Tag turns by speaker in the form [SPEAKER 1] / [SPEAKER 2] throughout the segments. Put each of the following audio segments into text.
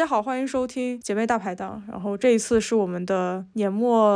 [SPEAKER 1] 大家好，欢迎收听姐妹大排档。然后这一次是我们的年末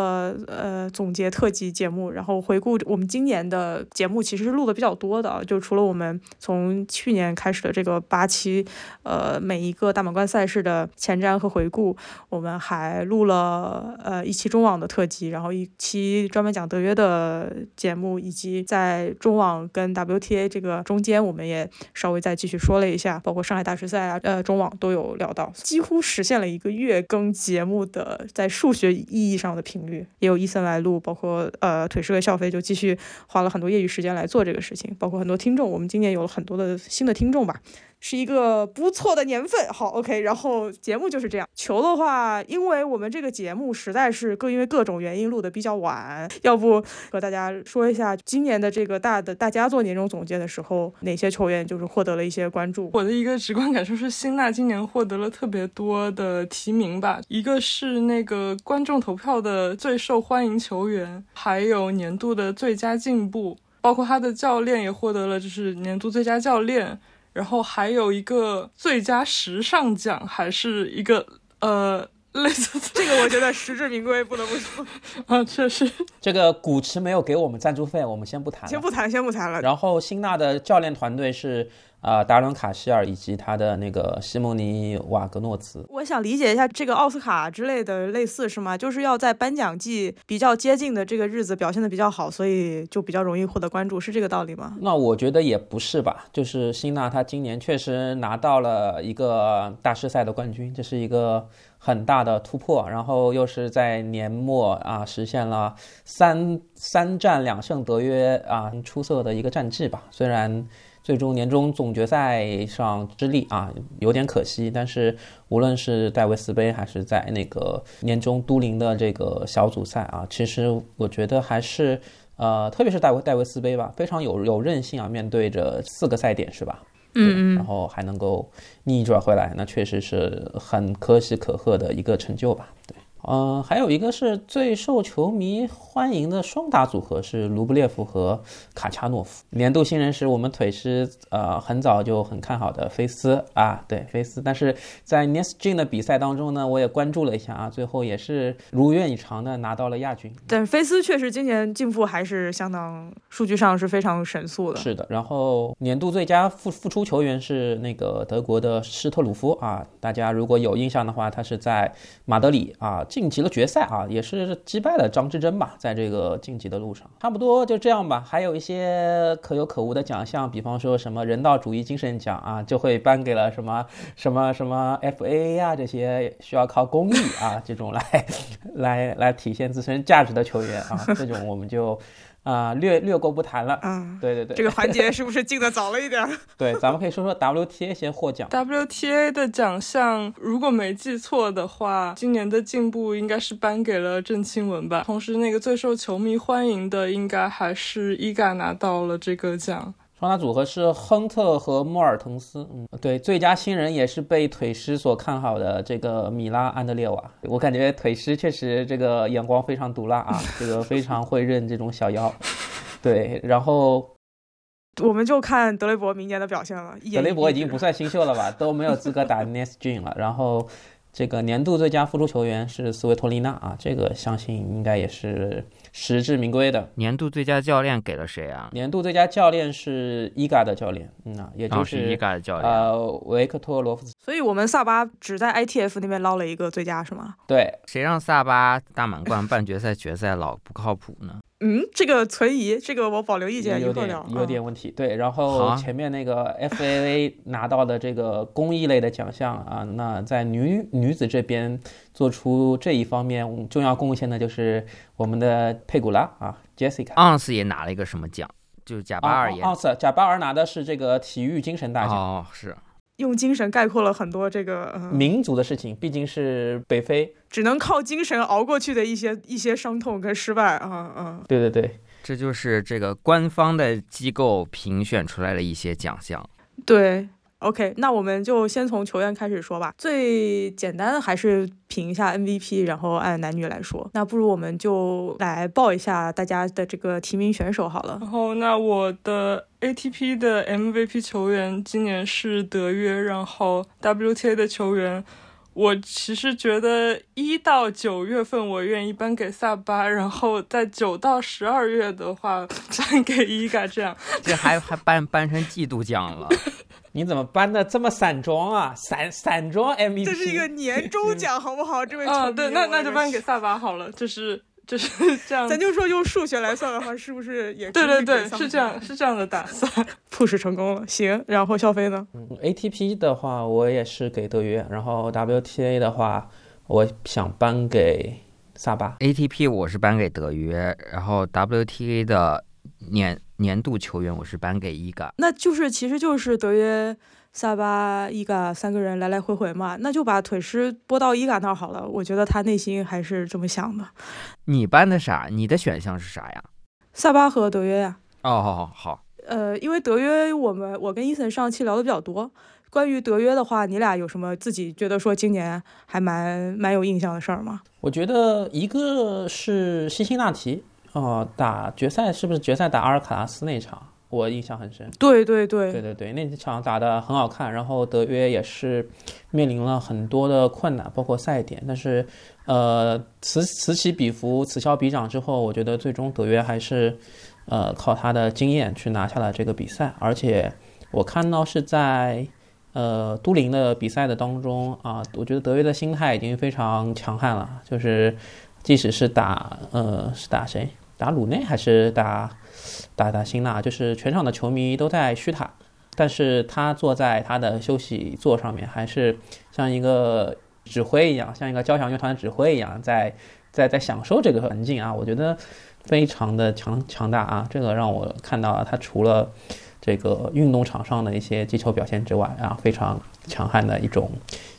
[SPEAKER 1] 呃总结特辑节目，然后回顾我们今年的节目，其实是录的比较多的。就除了我们从去年开始的这个八期，呃每一个大满贯赛事的前瞻和回顾，我们还录了呃一期中网的特辑，然后一期专门讲德约的节目，以及在中网跟 WTA 这个中间，我们也稍微再继续说了一下，包括上海大师赛啊，呃中网都有聊到。几乎实现了一个月更节目的在数学意义上的频率，也有伊森来录，包括呃腿师和笑飞就继续花了很多业余时间来做这个事情，包括很多听众，我们今年有了很多的新的听众吧。是一个不错的年份，好，OK，然后节目就是这样。球的话，因为我们这个节目实在是各因为各种原因录的比较晚，要不和大家说一下今年的这个大的大家做年终总结的时候，哪些球员就是获得了一些关注。
[SPEAKER 2] 我的一个直观感受是，辛纳今年获得了特别多的提名吧，一个是那个观众投票的最受欢迎球员，还有年度的最佳进步，包括他的教练也获得了就是年度最佳教练。然后还有一个最佳时尚奖，还是一个呃 类似
[SPEAKER 1] 这个，我觉得实至名归，不得不说
[SPEAKER 2] 啊，确实。
[SPEAKER 3] 这个古驰没有给我们赞助费，我们先不谈，
[SPEAKER 1] 先不谈，先不谈了。
[SPEAKER 3] 然后辛纳的教练团队是。啊，达伦卡希尔以及他的那个西蒙尼瓦格诺茨，
[SPEAKER 1] 我想理解一下这个奥斯卡之类的类似是吗？就是要在颁奖季比较接近的这个日子表现的比较好，所以就比较容易获得关注，是这个道理吗？
[SPEAKER 3] 那我觉得也不是吧，就是辛纳他今年确实拿到了一个大师赛的冠军，这是一个很大的突破，然后又是在年末啊实现了三三战两胜德约啊出色的一个战绩吧，虽然。最终年终总决赛上失利啊，有点可惜。但是无论是戴维斯杯还是在那个年终都灵的这个小组赛啊，其实我觉得还是呃，特别是戴维戴维斯杯吧，非常有有韧性啊，面对着四个赛点是吧？
[SPEAKER 1] 嗯
[SPEAKER 3] 嗯，然后还能够逆转回来，那确实是很可喜可贺的一个成就吧？对。嗯，还有一个是最受球迷欢迎的双打组合是卢布列夫和卡恰诺夫。年度新人是我们腿师呃很早就很看好的菲斯啊，对菲斯。但是在 n e s g n 的比赛当中呢，我也关注了一下啊，最后也是如愿以偿的拿到了亚军。
[SPEAKER 1] 但菲斯确实今年进步还是相当，数据上是非常神速的。
[SPEAKER 3] 是的，然后年度最佳复复出球员是那个德国的施特鲁夫啊，大家如果有印象的话，他是在马德里啊。晋级了决赛啊，也是击败了张之臻吧，在这个晋级的路上，差不多就这样吧。还有一些可有可无的奖项，比方说什么人道主义精神奖啊，就会颁给了什么什么什么 FAA 啊这些需要靠公益啊这种来来来体现自身价值的球员啊，这种我们就。啊，略略过不谈了。嗯，对对对，
[SPEAKER 1] 这个环节 是不是进的早了一点？
[SPEAKER 3] 对，咱们可以说说 WTA 先获奖。
[SPEAKER 2] WTA 的奖项，如果没记错的话，今年的进步应该是颁给了郑钦文吧。同时，那个最受球迷欢迎的，应该还是伊嘎拿到了这个奖。
[SPEAKER 3] 双打组合是亨特和莫尔滕斯，嗯，对，最佳新人也是被腿师所看好的这个米拉安德烈瓦。我感觉腿师确实这个眼光非常毒辣啊，这个非常会认这种小妖。对，然后
[SPEAKER 1] 我们就看德雷伯明年的表现了。
[SPEAKER 3] 德雷伯已经不算新秀了吧，都没有资格打 n e s t g 了。然后。这个年度最佳复出球员是斯维托利娜啊，这个相信应该也是实至名归的。
[SPEAKER 4] 年度最佳教练给了谁啊？
[SPEAKER 3] 年度最佳教练是伊嘎的教练，嗯啊，也就是
[SPEAKER 4] 伊嘎的教练，
[SPEAKER 3] 呃，维克托罗夫斯。
[SPEAKER 1] 所以我们萨巴只在 ITF 那边捞了一个最佳是吗？
[SPEAKER 3] 对，
[SPEAKER 4] 谁让萨巴大满贯半决赛、决赛老不靠谱呢？
[SPEAKER 1] 嗯，这个存疑，这个我保留意见，
[SPEAKER 3] 有点有点问题。对，然后前面那个 FAA 拿到的这个公益类的奖项啊，那在女女子这边做出这一方面重要贡献的就是我们的佩古拉啊，Jessica。
[SPEAKER 4] 昂斯也拿了一个什么奖？就是贾巴尔也。
[SPEAKER 3] 昂斯贾巴尔拿的是这个体育精神大奖。
[SPEAKER 4] 哦，是。
[SPEAKER 1] 用精神概括了很多这个
[SPEAKER 3] 民族的事情，毕竟是北非，
[SPEAKER 1] 只能靠精神熬过去的一些一些伤痛跟失败啊啊！
[SPEAKER 3] 对对对，
[SPEAKER 4] 这就是这个官方的机构评选出来的一些奖项。
[SPEAKER 1] 对。OK，那我们就先从球员开始说吧。最简单的还是评一下 MVP，然后按男女来说。那不如我们就来报一下大家的这个提名选手好了。
[SPEAKER 2] 然后，那我的 ATP 的 MVP 球员今年是德约，然后 WTA 的球员我其实觉得一到九月份我愿意颁给萨巴，然后在九到十二月的话 颁给伊嘎，这样
[SPEAKER 4] 这还还颁颁成季度奖了。
[SPEAKER 3] 你怎么颁的这么散装啊？散散装 MVP，
[SPEAKER 1] 这是一个年终奖，好不好？这位
[SPEAKER 2] 啊，
[SPEAKER 1] 球迷
[SPEAKER 2] 对，那那就颁给萨巴好了，就是就是这样。
[SPEAKER 1] 咱就说用数学来算的话，是不是也
[SPEAKER 2] 对对对，是这样，是这样的打算。
[SPEAKER 1] push 成功了。行，然后肖飞呢？
[SPEAKER 3] 嗯 ATP 的话，我也是给德约，然后 WTA 的话，我想颁给萨巴。
[SPEAKER 4] ATP 我是颁给德约，然后 WTA 的年年度球员我是颁给伊嘎。
[SPEAKER 1] 那就是其实就是德约、萨巴、伊嘎三个人来来回回嘛，那就把腿师拨到伊嘎那儿好了。我觉得他内心还是这么想的。
[SPEAKER 4] 你搬的啥？你的选项是啥呀？
[SPEAKER 1] 萨巴和德约呀、
[SPEAKER 4] 哦，好好，
[SPEAKER 1] 呃，因为德约，我们我跟伊森上期聊的比较多。关于德约的话，你俩有什么自己觉得说今年还蛮蛮有印象的事儿吗？
[SPEAKER 3] 我觉得一个是辛辛那提，哦、打决赛是不是决赛打阿尔卡拉斯那场，我印象很深。
[SPEAKER 1] 对对对，
[SPEAKER 3] 对对对，那场打得很好看，然后德约也是面临了很多的困难，包括赛点，但是呃此此起彼伏，此消彼长之后，我觉得最终德约还是呃靠他的经验去拿下了这个比赛，而且我看到是在呃都灵的比赛的当中啊，我觉得德约的心态已经非常强悍了，就是即使是打呃是打谁，打鲁内还是打打打辛纳，就是全场的球迷都在嘘他，但是他坐在他的休息座上面，还是像一个指挥一样，像一个交响乐团指挥一样，在在在享受这个环境啊，我觉得非常的强强大啊，这个让我看到了他除了这个运动场上的一些击球表现之外啊，非常强悍的一种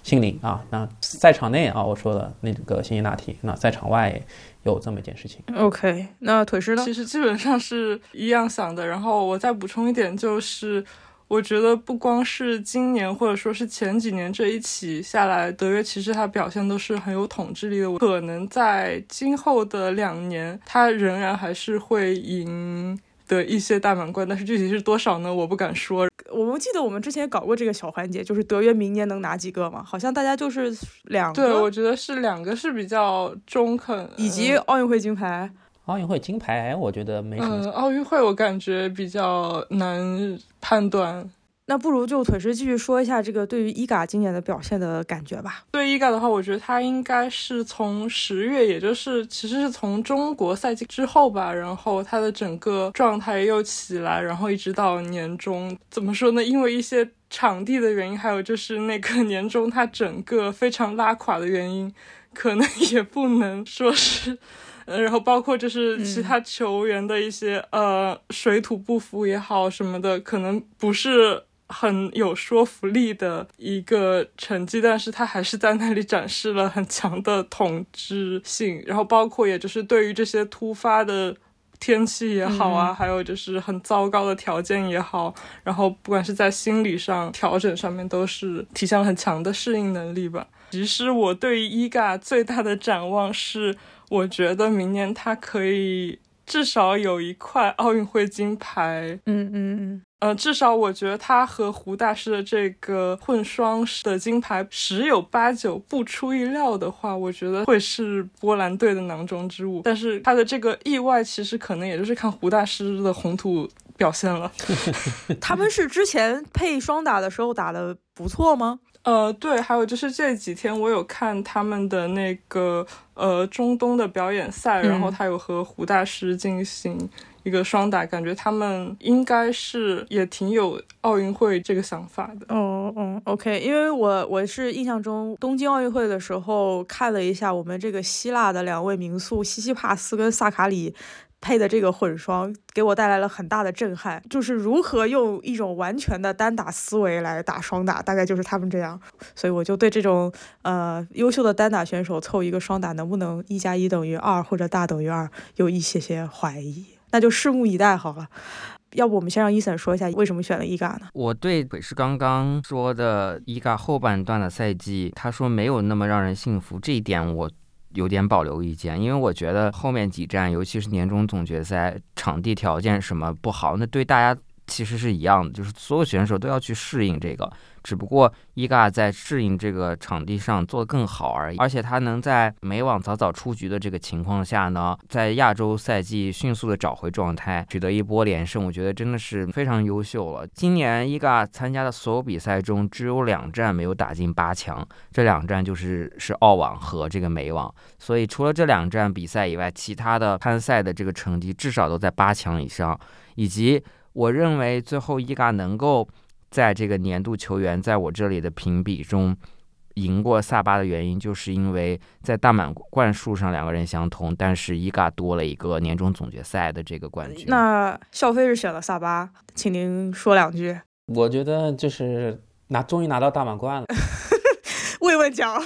[SPEAKER 3] 心灵啊。那赛场内啊，我说的那个辛辛那提，那赛场外有这么一件事情。
[SPEAKER 1] OK，那腿师呢？
[SPEAKER 2] 其实基本上是一样想的。然后我再补充一点，就是我觉得不光是今年或者说是前几年这一起下来，德约其实他表现都是很有统治力的。可能在今后的两年，他仍然还是会赢得一些大满贯，但是具体是多少呢？我不敢说。
[SPEAKER 1] 我们记得我们之前搞过这个小环节，就是德约明年能拿几个嘛？好像大家就是两
[SPEAKER 2] 对，我觉得是两个是比较中肯，
[SPEAKER 1] 以及奥运会金牌。
[SPEAKER 3] 奥运会金牌，我觉得没什么
[SPEAKER 2] 嗯，奥运会我感觉比较难判断。
[SPEAKER 1] 那不如就腿师继续说一下这个对于伊嘎今年的表现的感觉吧。
[SPEAKER 2] 对伊嘎的话，我觉得他应该是从十月，也就是其实是从中国赛季之后吧，然后他的整个状态又起来，然后一直到年终，怎么说呢？因为一些场地的原因，还有就是那个 年终他整个非常拉垮的原因，可能 也不能说是。呃，然后包括就是其他球员的一些、呃水土不服也好什么的，可能不是很有说服力的一个成绩，但是他还是在那里展示了很强的统治性。然后包括也就是对于这些突发的天气也好啊，还有就是很糟糕的条件也好，然后不管是在心理上调整上面，都是体现了很强的适应能力吧。其实我对于伊嘎最大的展望是，我觉得明年他可以至少有一块奥运会金牌。
[SPEAKER 1] 嗯嗯嗯，
[SPEAKER 2] 呃，至少我觉得他和胡大师的这个混双的金牌十有八九不出意料的话，我觉得会是波兰队的囊中之物。但是他的这个意外，其实可能也就是看胡大师的红土表现了。
[SPEAKER 1] 他们是之前配双打的时候打的不错吗？
[SPEAKER 2] 呃，对，还有就是这几天我有看他们的那个呃中东的表演赛，然后
[SPEAKER 1] 嗯
[SPEAKER 2] 他有和胡大师进行一个双打，感觉他们应该是也挺有奥运会这个想法的。
[SPEAKER 1] 哦哦，OK，因为我我是印象中东京奥运会的时候看了一下我们这个希腊的两位名宿西西帕斯跟萨卡里配的这个混双，给我带来了很大的震撼。就是如何用一种完全的单打思维来打双打，大概就是他们这样。所以我就对这种呃优秀的单打选手凑一个双打能不能一加一等于二或者大等于二有一些些怀疑。那就拭目以待好了。要不我们先让伊森说一下为什么选了伊嘎呢？
[SPEAKER 4] 我对腿是刚刚说的伊嘎后半段的赛季，他说没有那么让人信服，这一点我有点保留意见，因为我觉得后面几站，尤其是年终总决赛，场地条件什么不好，那对大家其实是一样的，就是所有选手都要去适应这个。只不过伊嘎在适应这个场地上做得更好而已，而且他能在美网早早出局的这个情况下呢，在亚洲赛季迅速的找回状态，取得一波连胜，我觉得真的是非常优秀了。今年伊嘎参加的所有比赛中，只有两站没有打进八强，这两站就是是澳网和这个美网。所以除了这两站比赛以外，其他的参赛的这个成绩至少都在八强以上，以及我认为最后伊嘎能够。在这个年度球员在我这里的评比中赢过萨巴的原因，就是因为在大满贯数上两个人相同，但是伊嘎多了一个年终总决赛的这个冠军。
[SPEAKER 1] 那肖飞是选了萨巴，请您说两句。
[SPEAKER 3] 我觉得就是拿终于拿到大满贯了，
[SPEAKER 1] 慰问奖。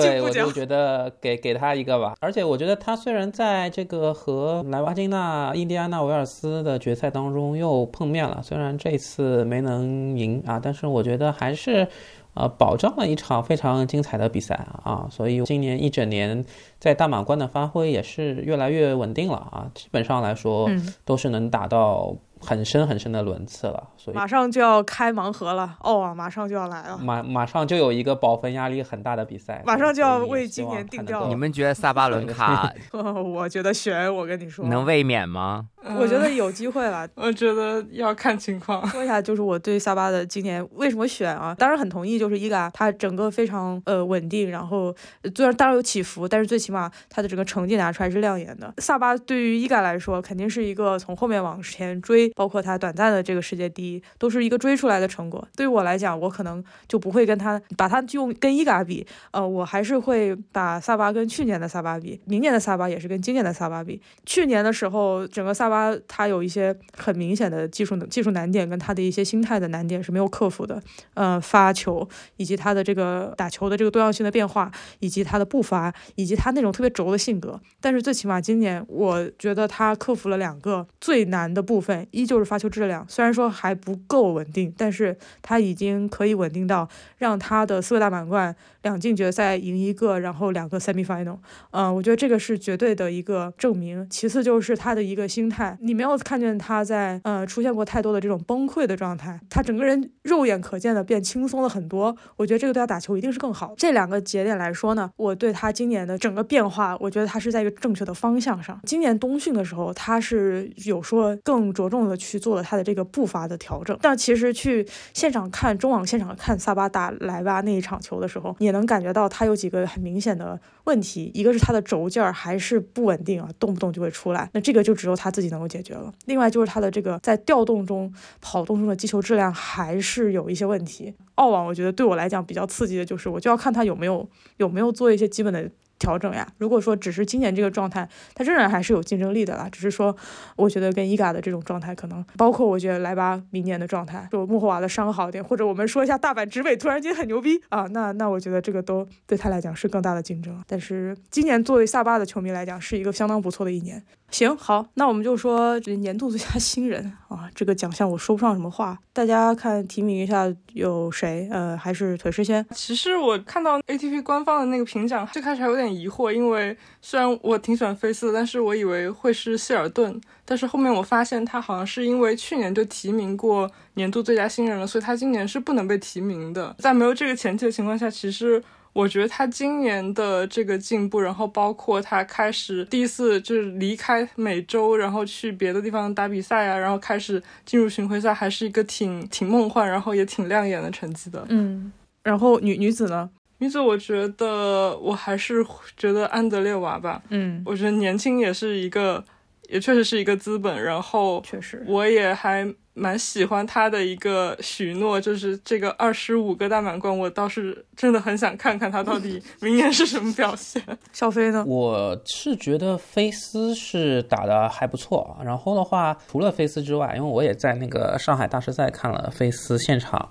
[SPEAKER 3] 对，我就觉得给给他一个吧。而且我觉得他虽然在这个和莱瓦金纳、印第安纳维尔斯的决赛当中又碰面了，虽然这次没能赢啊，但是我觉得还是，呃，保障了一场非常精彩的比赛啊。所以今年一整年在大满贯的发挥也是越来越稳定了啊。基本上来说，都是能打到。很深很深的轮次了，所以
[SPEAKER 1] 马上就要开盲盒了，哦啊，马上就要来了，
[SPEAKER 3] 马马上就有一个保分压力很大的比赛，
[SPEAKER 1] 马上就要为今年定调。
[SPEAKER 4] 你们觉得萨巴伦卡？
[SPEAKER 1] 我觉得悬，我跟你说，
[SPEAKER 4] 能卫冕吗？
[SPEAKER 1] 我觉得有机会了，
[SPEAKER 2] 我觉得要看情况。
[SPEAKER 1] 说一下，就是我对萨巴的今年为什么选啊？当然很同意，就是伊嘎他整个非常呃稳定，然后虽然当然有起伏，但是最起码他的整个成绩拿出来是亮眼的。萨巴对于伊嘎来说，肯定是一个从后面往前追，包括他短暂的这个世界第一，都是一个追出来的成果。对于我来讲，我可能就不会跟他把他用跟伊嘎比，呃，我还是会把萨巴跟去年的萨巴比，明年的萨巴也是跟今年的萨巴比。去年的时候，整个萨巴。他他有一些很明显的技术技术难点，跟他的一些心态的难点是没有克服的。呃，发球以及他的这个打球的这个多样性的变化，以及他的步伐，以及他那种特别轴的性格。但是最起码今年，我觉得他克服了两个最难的部分，一就是发球质量，虽然说还不够稳定，但是他已经可以稳定到让他的四个大满贯。两进决赛赢一个，然后两个 semi final，嗯，我觉得这个是绝对的一个证明。其次就是他的一个心态，你没有看见他在呃出现过太多的这种崩溃的状态，他整个人肉眼可见的变轻松了很多。我觉得这个对他打球一定是更好。这两个节点来说呢，我对他今年的整个变化，我觉得他是在一个正确的方向上。今年冬训的时候，他是有说更着重的去做了他的这个步伐的调整。但其实去现场看中网现场看萨巴打莱巴那一场球的时候，也。能感觉到他有几个很明显的问题，一个是他的轴劲儿还是不稳定啊，动不动就会出来。那这个就只有他自己能够解决了。另外就是他的这个在调动中、跑动中的击球质量还是有一些问题。澳网我觉得对我来讲比较刺激的就是，我就要看他有没有有没有做一些基本的。调整呀，如果说只是今年这个状态，他仍然还是有竞争力的啦。只是说，我觉得跟伊嘎的这种状态，可能包括我觉得莱巴明年的状态，就穆霍瓦的伤好一点，或者我们说一下大阪直美突然间很牛逼啊，那那我觉得这个都对他来讲是更大的竞争。但是今年作为萨巴的球迷来讲，是一个相当不错的一年。行好，那我们就说年度最佳新人啊，这个奖项我说不上什么话，大家看提名一下有谁？呃，还是腿师先。
[SPEAKER 2] 其实我看到 ATP 官方的那个评奖，最开始还有点疑惑，因为虽然我挺喜欢菲斯的，但是我以为会是谢尔顿，但是后面我发现他好像是因为去年就提名过年度最佳新人了，所以他今年是不能被提名的。在没有这个前提的情况下，其实。我觉得他今年的这个进步，然后包括他开始第一次就是离开美洲，然后去别的地方打比赛啊，然后开始进入巡回赛，还是一个挺挺梦幻，然后也挺亮眼的成绩的。
[SPEAKER 1] 嗯，然后女女子呢？
[SPEAKER 2] 女子我觉得我还是觉得安德烈娃吧。
[SPEAKER 1] 嗯，
[SPEAKER 2] 我觉得年轻也是一个，也确实是一个资本。然后
[SPEAKER 1] 确实，
[SPEAKER 2] 我也还。蛮喜欢他的一个许诺，就是这个二十五个大满贯，我倒是真的很想看看他到底明年是什么表现。
[SPEAKER 1] 小飞呢？
[SPEAKER 3] 我是觉得菲斯是打的还不错，然后的话，除了菲斯之外，因为我也在那个上海大师赛看了菲斯现场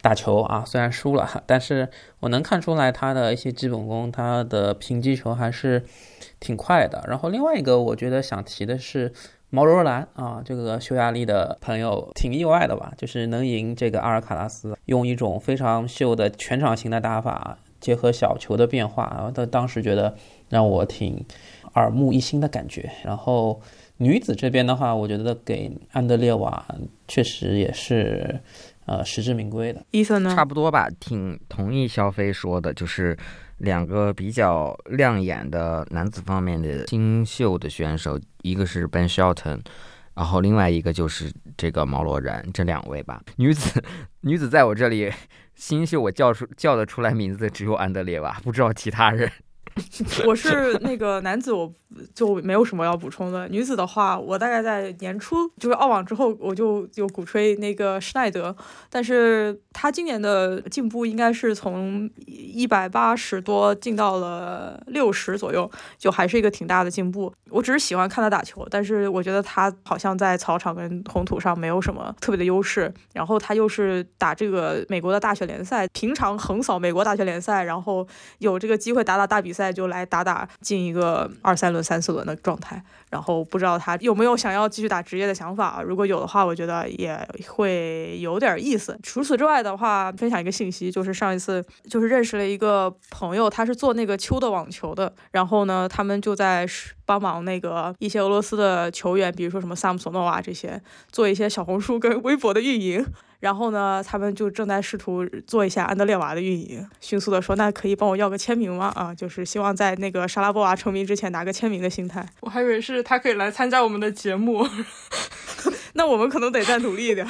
[SPEAKER 3] 打球啊，虽然输了，但是我能看出来他的一些基本功，他的平击球还是挺快的。然后另外一个，我觉得想提的是。毛柔兰啊，这个匈牙利的朋友挺意外的吧？就是能赢这个阿尔卡拉斯，用一种非常秀的全场型的打法。结合小球的变化，然后当当时觉得让我挺耳目一新的感觉。然后女子这边的话，我觉得给安德烈瓦确实也是呃实至名归的。
[SPEAKER 1] 伊森呢？
[SPEAKER 4] 差不多吧，挺同意肖飞说的，就是两个比较亮眼的男子方面的新秀的选手，一个是 Ben Shelton。然后另外一个就是这个毛罗然，这两位吧。女子，女子在我这里 新秀，我叫出叫得出来名字的只有安德烈娃，不知道其他人。
[SPEAKER 1] 我是那个男子，我就没有什么要补充的。女子的话，我大概在年初就是澳网之后，我就就鼓吹那个施耐德，但是他今年的进步应该是从一百八十多进到了六十左右，就还是一个挺大的进步。我只是喜欢看他打球，但是我觉得他好像在草场跟红土上没有什么特别的优势。然后他又是打这个美国的大学联赛，平常横扫美国大学联赛，然后有这个机会打打大比赛。就来打打进一个二三轮、三四轮的状态，然后不知道他有没有想要继续打职业的想法。如果有的话，我觉得也会有点意思。除此之外的话，分享一个信息，就是上一次就是认识了一个朋友，他是做那个秋的网球的，然后呢，他们就在帮忙那个一些俄罗斯的球员，比如说什么萨姆索诺娃这些，做一些小红书跟微博的运营。然后呢，他们就正在试图做一下安德烈娃的运营，迅速的说，那可以帮我要个签名吗？啊，就是希望在那个莎拉波娃成名之前拿个签名的心态。
[SPEAKER 2] 我还以为是他可以来参加我们的节目，
[SPEAKER 1] 那我们可能得再努力一点。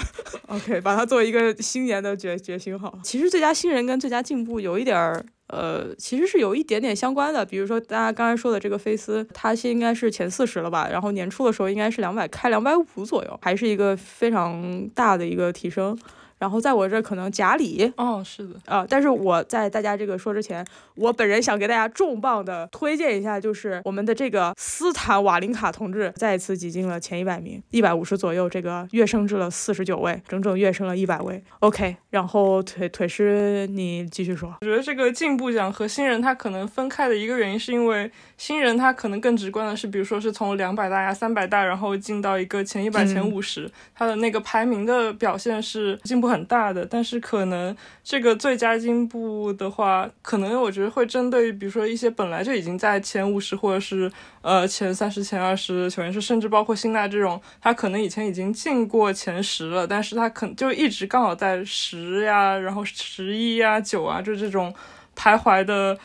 [SPEAKER 1] OK，把它作为一个新年的决决心好。其实最佳新人跟最佳进步有一点儿。呃，其实是有一点点相关的，比如说大家刚才说的这个菲斯，它现应该是前四十了吧，然后年初的时候应该是两百开两百五左右，还是一个非常大的一个提升。然后在我这可能贾里，
[SPEAKER 2] 哦，是的
[SPEAKER 1] 啊，但是我在大家这个说之前，我本人想给大家重磅的推荐一下，就是我们的这个斯坦瓦林卡同志再一次挤进了前一百名，一百五十左右，这个跃升至了四十九位，整整跃升了一百位。OK，然后腿腿师你继续说，
[SPEAKER 2] 我觉得这个进步奖和新人他可能分开的一个原因，是因为新人他可能更直观的是，比如说是从两百大呀、三百大，然后进到一个前一百、前五十，他的那个排名的表现是进步。很大的，但是可能这个最佳进步的话，可能我觉得会针对于，比如说一些本来就已经在前五十或者是呃前三十、前二十球员，是甚至包括辛纳这种，他可能以前已经进过前十了，但是他可就一直刚好在十呀，然后十一呀、九啊，就这种徘徊的。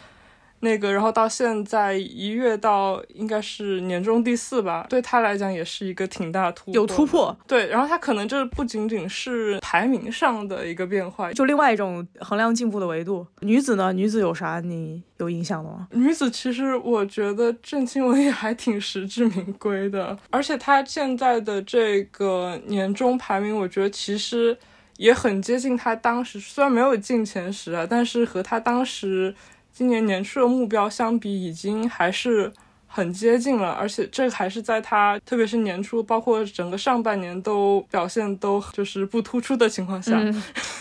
[SPEAKER 2] 那个，然后到现在一跃到应该是年终第四吧，对他来讲也是一个挺大突破，
[SPEAKER 1] 有突破。
[SPEAKER 2] 对，然后他可能这不仅仅是排名上的一个变化，
[SPEAKER 1] 就另外一种衡量进步的维度。女子呢？女子有啥你有印象的吗？
[SPEAKER 2] 女子其实我觉得郑钦文也还挺实至名归的，而且她现在的这个年终排名，我觉得其实也很接近她当时，虽然没有进前十啊，但是和她当时。今年年初的目标相比，已经还是很接近了，而且这还是在他，特别是年初，包括整个上半年都表现都就是不突出的情况下。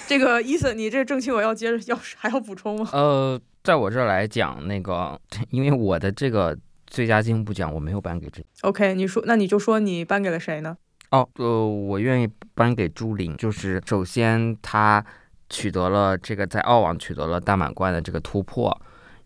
[SPEAKER 1] 这个伊森，你这正气我要接着要还要补充吗？
[SPEAKER 4] 呃，在我这儿来讲，那个因为我的这个最佳进步奖我没有颁给这。
[SPEAKER 1] OK，你说那你就说你颁给了谁呢？
[SPEAKER 4] 哦，呃，我愿意颁给朱琳，就是首先他。取得了这个在澳网取得了大满贯的这个突破，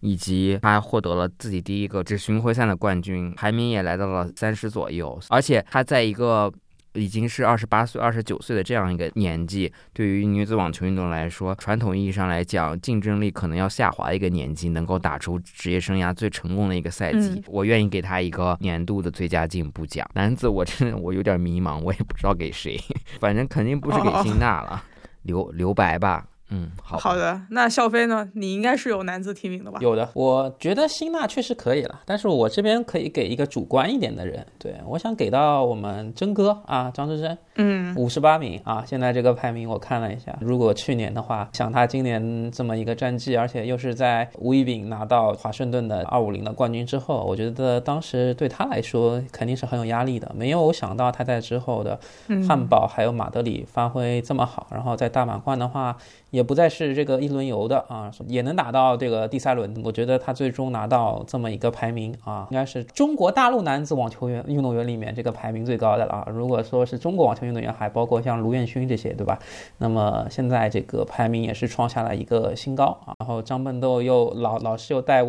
[SPEAKER 4] 以及他获得了自己第一个这巡回赛的冠军，排名也来到了三十左右。而且他在一个已经是二十八岁、二十九岁的这样一个年纪，对于女子网球运动来说，传统意义上来讲，竞争力可能要下滑一个年纪，能够打出职业生涯最成功的一个赛季，我愿意给他一个年度的最佳进步奖。男子，我真的我有点迷茫，我也不知道给谁，反正肯定不是给辛纳了。留留白吧，嗯，好
[SPEAKER 1] 好的。那笑飞呢？你应该是有男子提名的吧？
[SPEAKER 3] 有的，我觉得辛纳确实可以了，但是我这边可以给一个主观一点的人，对我想给到我们真哥啊，张真真。
[SPEAKER 1] 嗯，
[SPEAKER 3] 五十八名啊，现在这个排名我看了一下，如果去年的话，想他今年这么一个战绩，而且又是在吴一丙拿到华盛顿的二五零的冠军之后，我觉得当时对他来说肯定是很有压力的。没有想到他在之后的汉堡还有马德里发挥这么好，然后在大满贯的话也不再是这个一轮游的啊，也能打到这个第三轮。我觉得他最终拿到这么一个排名啊，应该是中国大陆男子网球员运动员里面这个排名最高的了啊。如果说是中国网球运动员，还包括像卢彦勋这些，对吧？那么现在这个排名也是创下了一个新高啊。然后张笨豆又老老师又带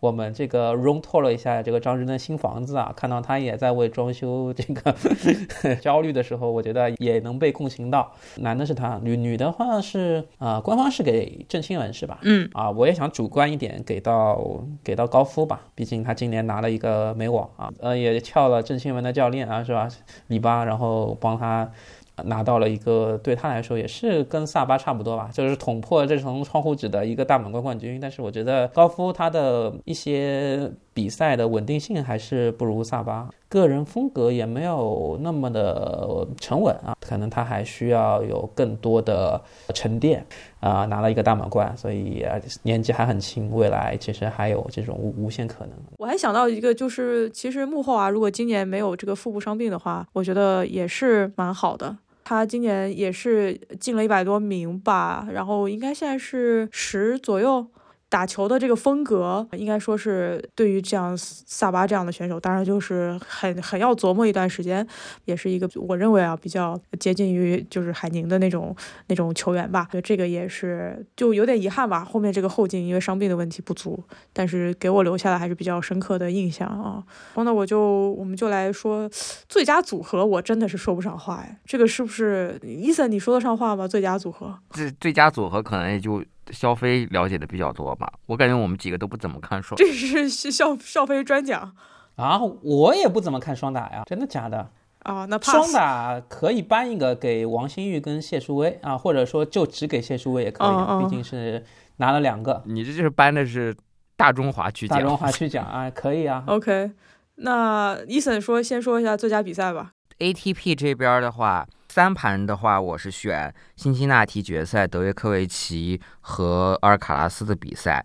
[SPEAKER 3] 我们这个 room tour 了一下这个张真的新房子啊，看到他也在为装修这个 焦虑的时候，我觉得也能被共情到。男的是他，女女的话是啊，官方是给郑钦文是吧？
[SPEAKER 1] 嗯
[SPEAKER 3] 啊，我也想主观一点，给到给到高夫吧，毕竟他今年拿了一个美网啊，呃，也撬了郑钦文的教练啊，是吧？里巴，然后帮他。拿到了一个对他来说也是跟萨巴差不多吧，就是捅破这层窗户纸的一个大满贯冠军。但是我觉得高夫他的一些比赛的稳定性还是不如萨巴，个人风格也没有那么的沉稳啊，可能他还需要有更多的沉淀啊。拿了一个大满贯，所以年纪还很轻，未来其实还有这种无无限可能。
[SPEAKER 1] 我还想到一个，就是其实幕后啊，如果今年没有这个腹部伤病的话，我觉得也是蛮好的。他今年也是进了一百多名吧，然后应该现在是十左右。打球的这个风格，应该说是对于这样萨巴这样的选手，当然就是很很要琢磨一段时间，也是一个我认为啊比较接近于就是海宁的那种那种球员吧。这个也是就有点遗憾吧，后面这个后劲因为伤病的问题不足，但是给我留下了还是比较深刻的印象啊。然后呢，我就我们就来说最佳组合，我真的是说不上话哎，这个是不是伊森你说得上话吗？最佳组合？
[SPEAKER 4] 这最佳组合可能也就。肖飞了解的比较多吧，我感觉我们几个都不怎么看双。
[SPEAKER 1] 这是肖肖飞专讲
[SPEAKER 3] 啊，我也不怎么看双打呀，真的假的？
[SPEAKER 1] 啊，那
[SPEAKER 3] 双打可以颁一个给王星玉跟谢淑薇啊，或者说就只给谢淑薇也可以，毕竟是拿了两个。
[SPEAKER 4] 你这就是颁的是大中华区奖，
[SPEAKER 3] 大中华区奖啊，可以啊。
[SPEAKER 1] OK，那伊森说，先说一下最佳比赛吧。
[SPEAKER 4] ATP 这边的话。三盘的话，我是选辛辛那提决赛德约科维奇和阿尔卡拉斯的比赛；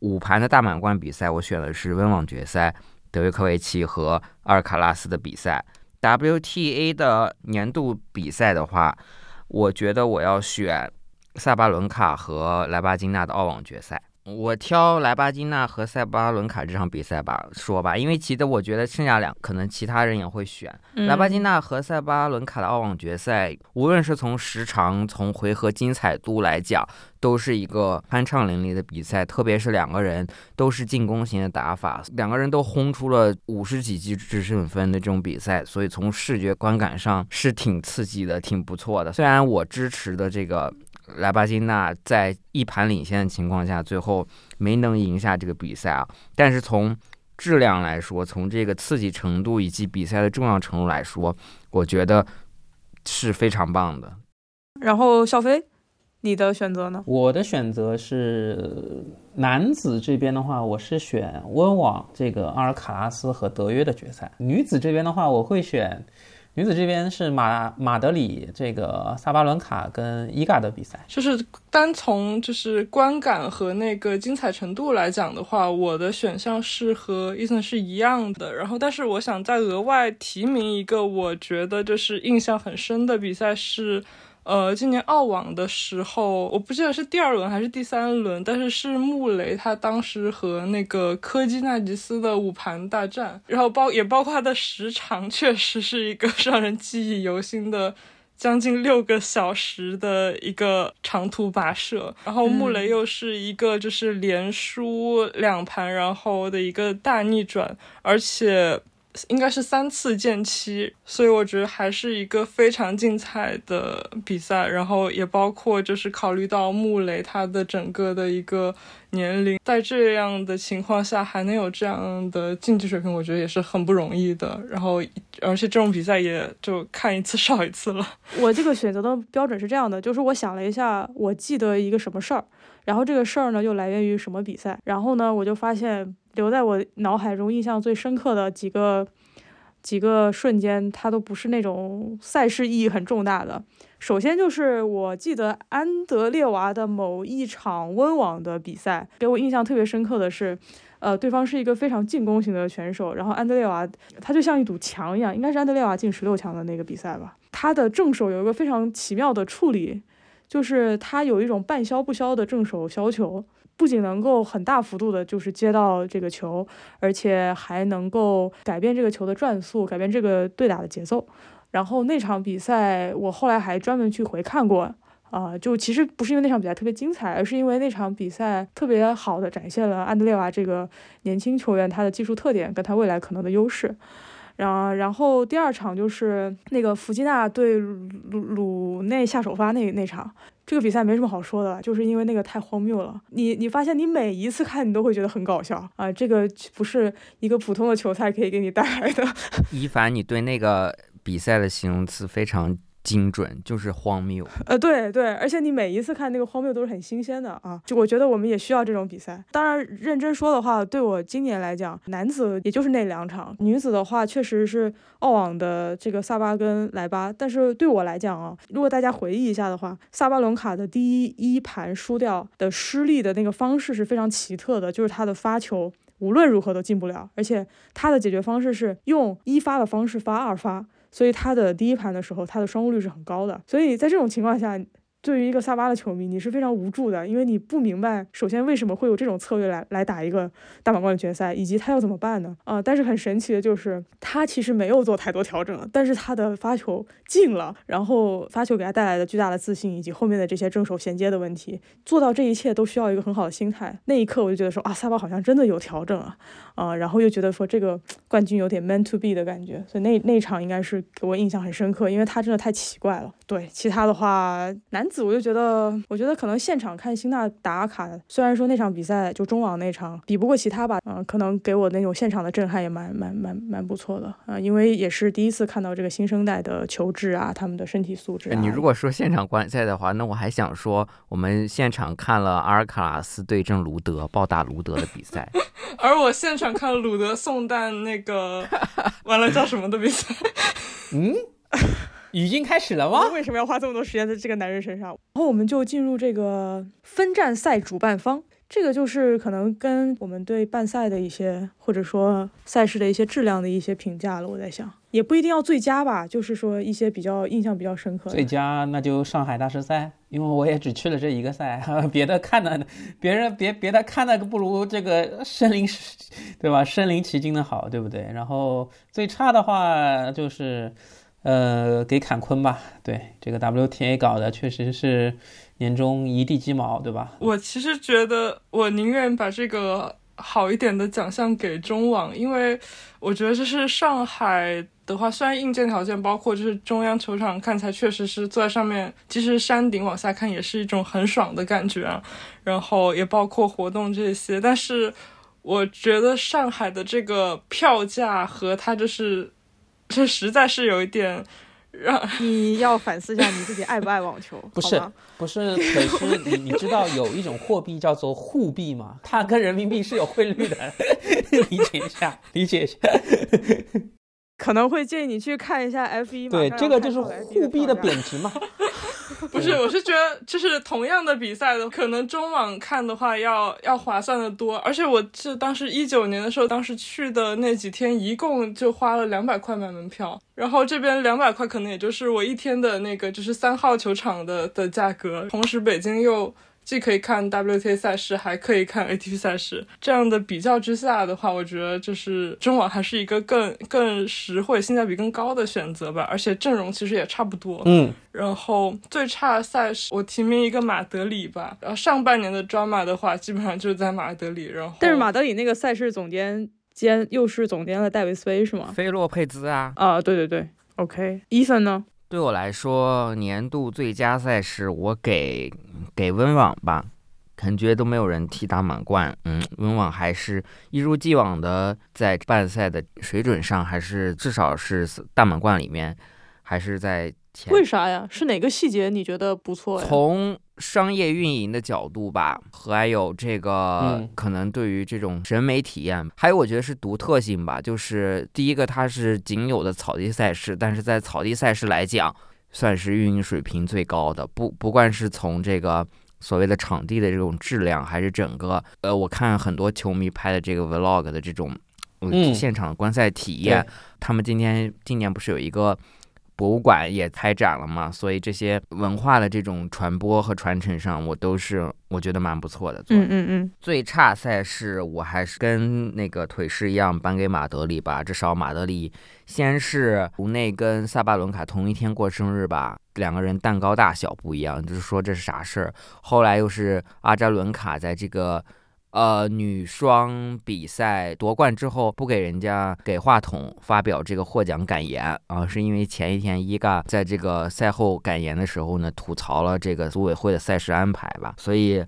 [SPEAKER 4] 五盘的大满贯比赛，我选的是温网决赛德约科维奇和阿尔卡拉斯的比赛。WTA 的年度比赛的话，我觉得我要选萨巴伦卡和莱巴金娜的澳网决赛。我挑莱巴金娜和塞巴伦卡这场比赛吧，说吧，因为其实我觉得剩下两可能其他人也会选莱巴金娜和塞巴伦卡的澳网决赛，无论是从时长、从回合精彩度来讲，都是一个酣畅淋漓的比赛。特别是两个人都是进攻型的打法，两个人都轰出了五十几记制胜分的这种比赛，所以从视觉观感上是挺刺激的，挺不错的。虽然我支持的这个。莱巴金娜在一盘领先的情况下，最后没能赢下这个比赛啊。但是从质量来说，从这个刺激程度以及比赛的重要程度来说，我觉得是非常棒的。
[SPEAKER 1] 然后，小飞，你的选择呢？
[SPEAKER 3] 我的选择是男子这边的话，我是选温网这个阿尔卡拉斯和德约的决赛。女子这边的话，我会选。女子这边是马马德里这个萨巴伦卡跟伊嘎的比赛，
[SPEAKER 2] 就是单从就是观感和那个精彩程度来讲的话，我的选项是和伊森是一样的。然后，但是我想再额外提名一个，我觉得就是印象很深的比赛是。呃，今年澳网的时候，我不记得是第二轮还是第三轮，但是是穆雷他当时和那个科基纳吉斯的五盘大战，然后包也包括他的时长，确实是一个让人记忆犹新的将近六个小时的一个长途跋涉。然后穆雷又是一个就是连输两盘，然后的一个大逆转，而且。应该是三次见期，所以我觉得还是一个非常精彩的比赛。然后也包括就是考虑到穆雷他的整个的一个年龄，在这样的情况下还能有这样的竞技水平，我觉得也是很不容易的。然后而且这种比赛也就看一次少一次了。
[SPEAKER 1] 我这个选择的标准是这样的，就是我想了一下，我记得一个什么事儿，然后这个事儿呢又来源于什么比赛，然后呢我就发现。留在我脑海中印象最深刻的几个几个瞬间，它都不是那种赛事意义很重大的。首先就是我记得安德烈娃的某一场温网的比赛，给我印象特别深刻的是，呃，对方是一个非常进攻型的选手，然后安德烈娃他就像一堵墙一样，应该是安德烈娃进十六强的那个比赛吧。他的正手有一个非常奇妙的处理。就是他有一种半消不消的正手削球，不仅能够很大幅度的就是接到这个球，而且还能够改变这个球的转速，改变这个对打的节奏。然后那场比赛，我后来还专门去回看过。啊，就其实不是因为那场比赛特别精彩，而是因为那场比赛特别好的展现了安德烈娃这个年轻球员他的技术特点跟他未来可能的优势。然然后第二场就是那个弗吉纳对鲁鲁内下首发那那场，这个比赛没什么好说的，就是因为那个太荒谬了。你你发现你每一次看你都会觉得很搞笑啊，这个不是一个普通的球赛可以给你带来的。
[SPEAKER 4] 一凡，你对那个比赛的形容词非常。精准就是荒谬，
[SPEAKER 1] 呃，对对，而且你每一次看那个荒谬都是很新鲜的啊，就我觉得我们也需要这种比赛。当然，认真说的话，对我今年来讲，男子也就是那两场，女子的话确实是澳网的这个萨巴跟莱巴。但是对我来讲啊，如果大家回忆一下的话，萨巴伦卡的第一一盘输掉的失利的那个方式是非常奇特的，就是他的发球无论如何都进不了，而且他的解决方式是用一发的方式发二发。所以它的第一盘的时候，它的双误率是很高的。所以在这种情况下，对于一个萨巴的球迷，你是非常无助的，因为你不明白，首先为什么会有这种策略来来打一个大满贯的决赛，以及他要怎么办呢？啊，但是很神奇的就是，他其实没有做太多调整，但是他的发球进了，然后发球给他带来的巨大的自信，以及后面的这些正手衔接的问题，做到这一切都需要一个很好的心态。那一刻我就觉得说啊，萨巴好像真的有调整啊。啊，然后又觉得说这个冠军有点 meant to be 的感觉，所以那那场应该是给我印象很深刻，因为他真的太奇怪了。对，其他的话，男子我就觉得，我觉得可能现场看辛纳打卡，虽然说那场比赛就中网那场比不过其他吧，嗯，可能给我那种现场的震撼也蛮蛮蛮蛮不错的啊，因为也是第一次看到这个新生代的球质啊，他们的身体素质。
[SPEAKER 4] 你如果说现场观赛的话，那我还想说，我们现场看了阿尔卡拉斯对阵卢德暴打卢德的比赛，
[SPEAKER 2] 而我现场。看鲁德送蛋那个完了叫什么的比赛？
[SPEAKER 3] 嗯，已经开始了吗？
[SPEAKER 1] 为什么要花这么多时间在这个男人身上？然后我们就进入这个分站赛主办方。这个就是可能跟我们对办赛的一些，或者说赛事的一些质量的一些评价了。我在想，也不一定要最佳吧，就是说一些比较印象比较深刻。
[SPEAKER 3] 最佳那就上海大师赛，因为我也只去了这一个赛，别的看的，别人别别的看的不如这个身临，对吧？身临其境的好，对不对？然后最差的话就是，呃，给坎昆吧。对，这个 WTA 搞的确实是。年终一地鸡毛，对吧？
[SPEAKER 2] 我其实觉得，我宁愿把这个好一点的奖项给中网，因为我觉得这是上海的话，虽然硬件条件包括就是中央球场看起来确实是坐在上面，其实山顶往下看也是一种很爽的感觉啊。然后也包括活动这些，但是我觉得上海的这个票价和它就是，这实在是有一点。让
[SPEAKER 1] 你要反思一下你自己爱不爱网球？
[SPEAKER 3] 不是，不是，可是你你知道有一种货币叫做沪币吗？它跟人民币是有汇率的，理解一下，理解一下。
[SPEAKER 1] 可能会建议你去看一下 F 一。
[SPEAKER 3] 对，这个就是沪币的贬值嘛。
[SPEAKER 2] 不是，我是觉得就是同样的比赛的，可能中网看的话要要划算的多。而且我是当时一九年的时候，当时去的那几天，一共就花了两百块买门票，然后这边两百块可能也就是我一天的那个就是三号球场的的价格，同时北京又。既可以看 WTA 赛事，还可以看 ATP 赛事，这样的比较之下的话，我觉得就是中网还是一个更更实惠、性价比更高的选择吧。而且阵容其实也差不多。
[SPEAKER 3] 嗯。
[SPEAKER 2] 然后最差的赛事，我提名一个马德里吧。然后上半年的 drama 的话，基本上就是在马德里。然后，
[SPEAKER 1] 但是马德里那个赛事总监兼又是总监的戴维斯杯是吗？
[SPEAKER 4] 菲洛佩兹啊。
[SPEAKER 1] 啊，对对对。OK，伊森呢？
[SPEAKER 4] 对我来说，年度最佳赛事我给给温网吧，感觉都没有人踢大满贯。嗯，温网还是一如既往的在办赛的水准上，还是至少是大满贯里面，还是在。
[SPEAKER 1] 为啥呀？是哪个细节你觉得不错呀？
[SPEAKER 4] 从商业运营的角度吧，还有这个可能对于这种审美体验，还有我觉得是独特性吧。就是第一个，它是仅有的草地赛事，但是在草地赛事来讲，算是运营水平最高的。不不管是从这个所谓的场地的这种质量，还是整个呃，我看很多球迷拍的这个 vlog 的这种现场观赛体验，他们今天今年不是有一个。博物馆也开展了嘛，所以这些文化的这种传播和传承上，我都是我觉得蛮不错的。
[SPEAKER 1] 嗯嗯嗯。
[SPEAKER 4] 最差赛事我还是跟那个腿式一样颁给马德里吧，至少马德里先是吴内跟萨巴伦卡同一天过生日吧，两个人蛋糕大小不一样，就是说这是啥事儿？后来又是阿扎伦卡在这个。呃，女双比赛夺冠之后，不给人家给话筒发表这个获奖感言啊，是因为前一天伊嘎在这个赛后感言的时候呢，吐槽了这个组委会的赛事安排吧。所以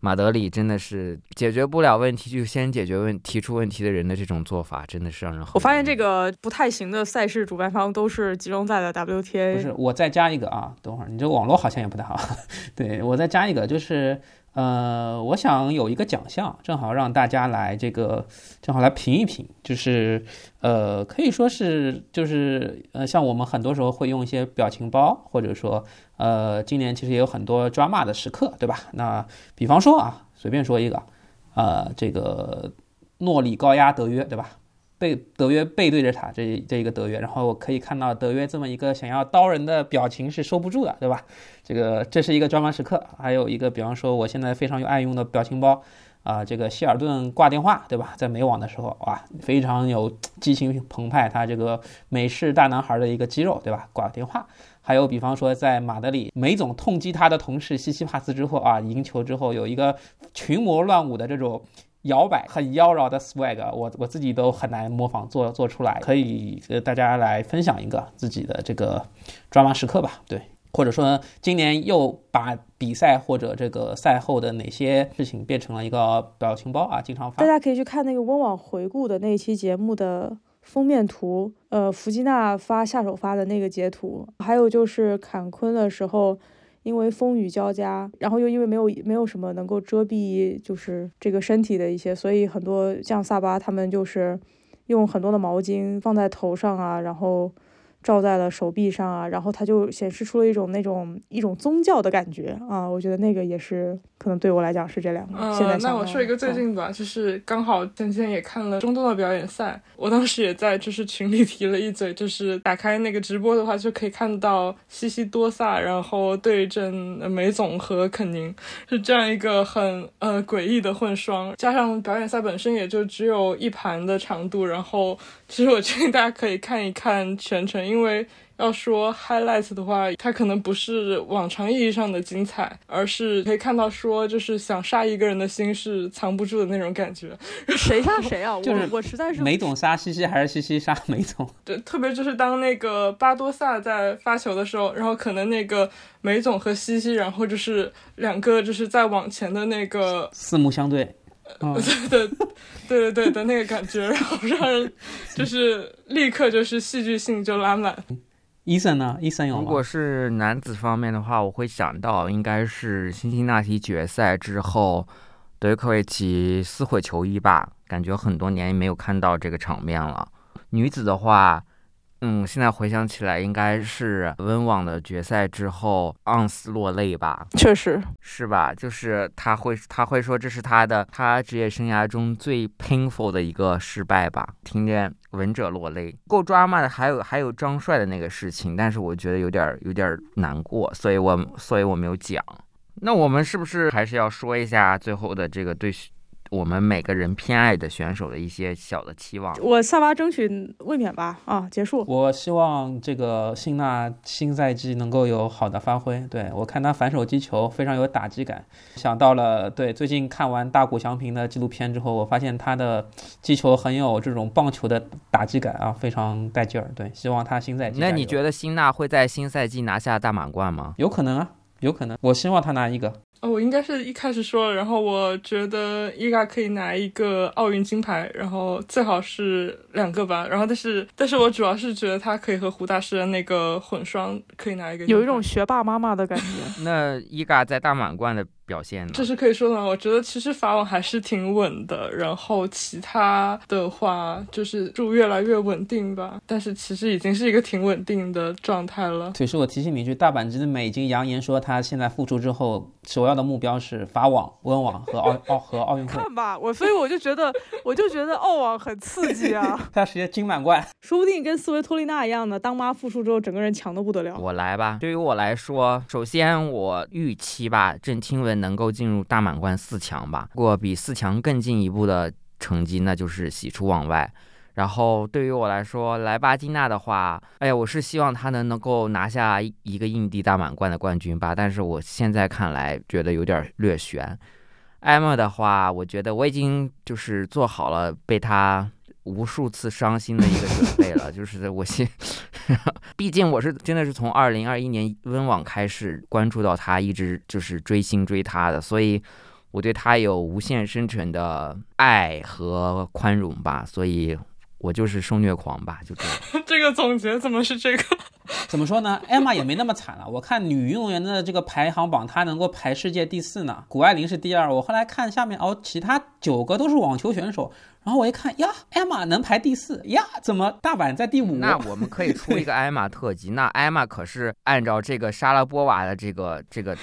[SPEAKER 4] 马德里真的是解决不了问题就先解决问提出问题的人的这种做法，真的是让人。
[SPEAKER 1] 我发现这个不太行的赛事主办方都是集中在了 WTA。
[SPEAKER 3] 不是，我再加一个啊，等会儿你这个网络好像也不太好。对我再加一个就是。呃，我想有一个奖项，正好让大家来这个，正好来评一评，就是，呃，可以说是，就是，呃，像我们很多时候会用一些表情包，或者说，呃，今年其实也有很多抓骂的时刻，对吧？那比方说啊，随便说一个，呃，这个诺里高压德约，对吧？背德约背对着他，这这一个德约，然后我可以看到德约这么一个想要刀人的表情是收不住的，对吧？这个这是一个专门时刻。还有一个，比方说我现在非常有爱用的表情包，啊，这个希尔顿挂电话，对吧？在美网的时候，哇，非常有激情澎湃，他这个美式大男孩的一个肌肉，对吧？挂电话。还有比方说在马德里，梅总痛击他的同事西西帕斯之后啊，赢球之后有一个群魔乱舞的这种。摇摆很妖娆的 swag，我我自己都很难模仿做做出来，可以呃大家来分享一个自己的这个抓马时刻吧，对，或者说今年又把比赛或者这个赛后的哪些事情变成了一个表情包啊，经常发。
[SPEAKER 1] 大家可以去看那个温网回顾的那一期节目的封面图，呃，弗吉娜发下手发的那个截图，还有就是坎昆的时候。因为风雨交加，然后又因为没有没有什么能够遮蔽，就是这个身体的一些，所以很多像萨巴他们就是用很多的毛巾放在头上啊，然后。照在了手臂上啊，然后它就显示出了一种那种一种宗教的感觉啊，我觉得那个也是可能对我来讲是这两个。呃，
[SPEAKER 2] 那我说一个最近吧，就是刚好前几天也看了中东的表演赛，我当时也在就是群里 提了一嘴，就是打开那个直播的话就可以看到西西多萨，然后对阵梅总和肯宁，是这样一个很呃诡异的混双，加上表演赛本身也就只有一盘的长度，然后其实我建议大家可以看一看全程。因为要说 highlights 的话，它可能不是往常意义上的精彩，而是可以看到说，就是想杀一个人的心是藏不住的那种感觉。
[SPEAKER 1] 谁杀谁啊？
[SPEAKER 3] 就是
[SPEAKER 1] 我实在是
[SPEAKER 3] 梅总杀西西，还是西西杀梅总？
[SPEAKER 2] 对，特别就是当那个巴多萨在发球的时候，然后可能那个梅总和西西，然后就是两个就是在往前的那个
[SPEAKER 3] 四目相对。
[SPEAKER 2] 对对对对对的那个感觉，然后让人就是立刻就是戏剧性就拉满。
[SPEAKER 3] 伊森呢？伊森有
[SPEAKER 4] 如果是男子方面的话，我会想到应该是辛辛那提决赛之后，德约科维奇撕毁球衣吧？感觉很多年没有看到这个场面了。女子的话。嗯，现在回想起来，应该是温网的决赛之后，昂斯落泪吧？
[SPEAKER 1] 确实
[SPEAKER 4] 是吧？就是他会，他会说这是他的他职业生涯中最 painful 的一个失败吧？听见闻者落泪，够抓马的还有还有张帅的那个事情，但是我觉得有点有点难过，所以我所以我没有讲。那我们是不是还是要说一下最后的这个对？我们每个人偏爱的选手的一些小的期望，
[SPEAKER 1] 我萨巴争取卫冕吧。啊，结束。
[SPEAKER 3] 我希望这个辛纳新赛季能够有好的发挥。对我看他反手击球非常有打击感，想到了对最近看完大谷翔平的纪录片之后，我发现他的击球很有这种棒球的打击感啊，非常带劲儿。对，希望他新赛季。
[SPEAKER 4] 那你觉得辛纳会在新赛季拿下大满贯吗？
[SPEAKER 3] 有可能啊，有可能。我希望他拿一个。
[SPEAKER 2] 哦，我应该是一开始说了，然后我觉得伊嘎可以拿一个奥运金牌，然后最好是两个吧，然后但是，但是我主要是觉得他可以和胡大师的那个混双可以拿一个，
[SPEAKER 1] 有一种学霸妈妈的感觉。
[SPEAKER 4] 那伊嘎在大满贯的。表现呢？
[SPEAKER 2] 这是可以说的吗？我觉得其实法网还是挺稳的，然后其他的话就是就越来越稳定吧。但是其实已经是一个挺稳定的状态了。
[SPEAKER 3] 腿叔，我提醒你一句，大阪直美已经扬言说，他现在复出之后，首要的目标是法网、温网和奥 奥和奥运会。
[SPEAKER 1] 看吧，我所以我就觉得，我就觉得澳网很刺激啊，
[SPEAKER 3] 他直接金满贯，
[SPEAKER 1] 说不定跟斯维托利娜一样的，当妈复出之后，整个人强的不得了。
[SPEAKER 4] 我来吧，对于我来说，首先我预期吧，郑钦文能够进入大满贯四强吧。如果比四强更进一步的成绩，那就是喜出望外。然后对于我来说，莱巴金娜的话，哎呀，我是希望她能能够拿下一个印地大满贯的冠军吧。但是我现在看来，觉得有点略悬。艾玛的话，我觉得我已经就是做好了被她无数次伤心的一个准备了。就是我心，毕竟我是真的是从二零二一年温网开始关注到他，一直就是追星追他的，所以我对他有无限深沉的爱和宽容吧。所以。我就是受虐狂吧，就这样。
[SPEAKER 2] 这个总结怎么是这个？
[SPEAKER 3] 怎么说呢？艾玛也没那么惨了。我看女运动员的这个排行榜，她能够排世界第四呢。谷爱凌是第二。我后来看下面哦，其他九个都是网球选手。然后我一看呀，艾玛能排第四呀？怎么大阪在第五？
[SPEAKER 4] 那我们可以出一个艾玛特辑。那艾玛可是按照这个莎拉波娃的这个这个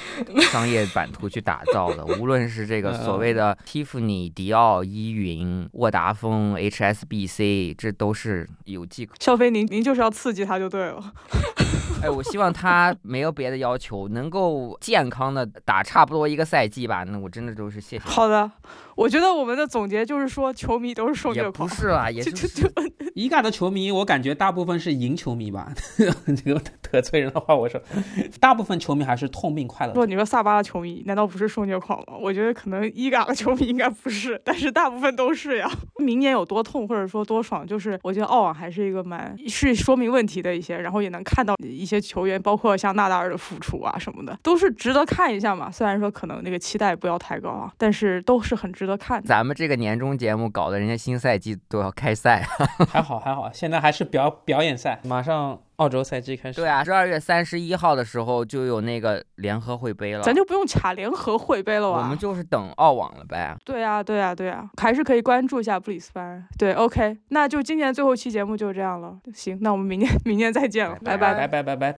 [SPEAKER 4] 商业版图去打造的。无论是这个所谓的蒂芙尼、迪奥、依云、沃达丰、HSBC，这都是有迹可。
[SPEAKER 1] 肖飞，您您就是要刺激他就对了。
[SPEAKER 4] 哎，我希望他没有别的要求，能够健康的打差不多一个赛季吧。那我真的都是谢谢。
[SPEAKER 1] 好的，我觉得我们的总结就是说，球迷都是受虐
[SPEAKER 4] 狂。也不是啊，也是。
[SPEAKER 3] 伊嘎的球迷，我感觉大部分是赢球迷吧。这个得罪人的话，我说，大部分球迷还是痛并快乐。
[SPEAKER 1] 不，你说萨巴的球迷难道不是受虐狂吗？我觉得可能伊嘎的球迷应该不是，但是大部分都是呀。明年有多痛或者说多爽，就是我觉得澳网还是一个蛮是说明问题的一些，然后也能看到一些球员，包括像纳达尔的付出啊什么的，都是值得看一下嘛。虽然说可能那个期待不要太高啊，但是都是很值得看。
[SPEAKER 4] 咱们这个年终节目搞得人家新赛季都要开赛，
[SPEAKER 3] 还好还好，现在还是表表演赛，马上。澳洲赛季开始，
[SPEAKER 4] 对啊，十二月三十一号的时候就有那个联合会杯了，
[SPEAKER 1] 咱就不用卡联合会杯了吧？
[SPEAKER 4] 我们就是等澳网了呗。
[SPEAKER 1] 对啊，对啊，对啊，还是可以关注一下布里斯班。对，OK，那就今年最后期节目就这样了。行，那我们明年 明年再见了，拜
[SPEAKER 3] 拜拜拜拜拜。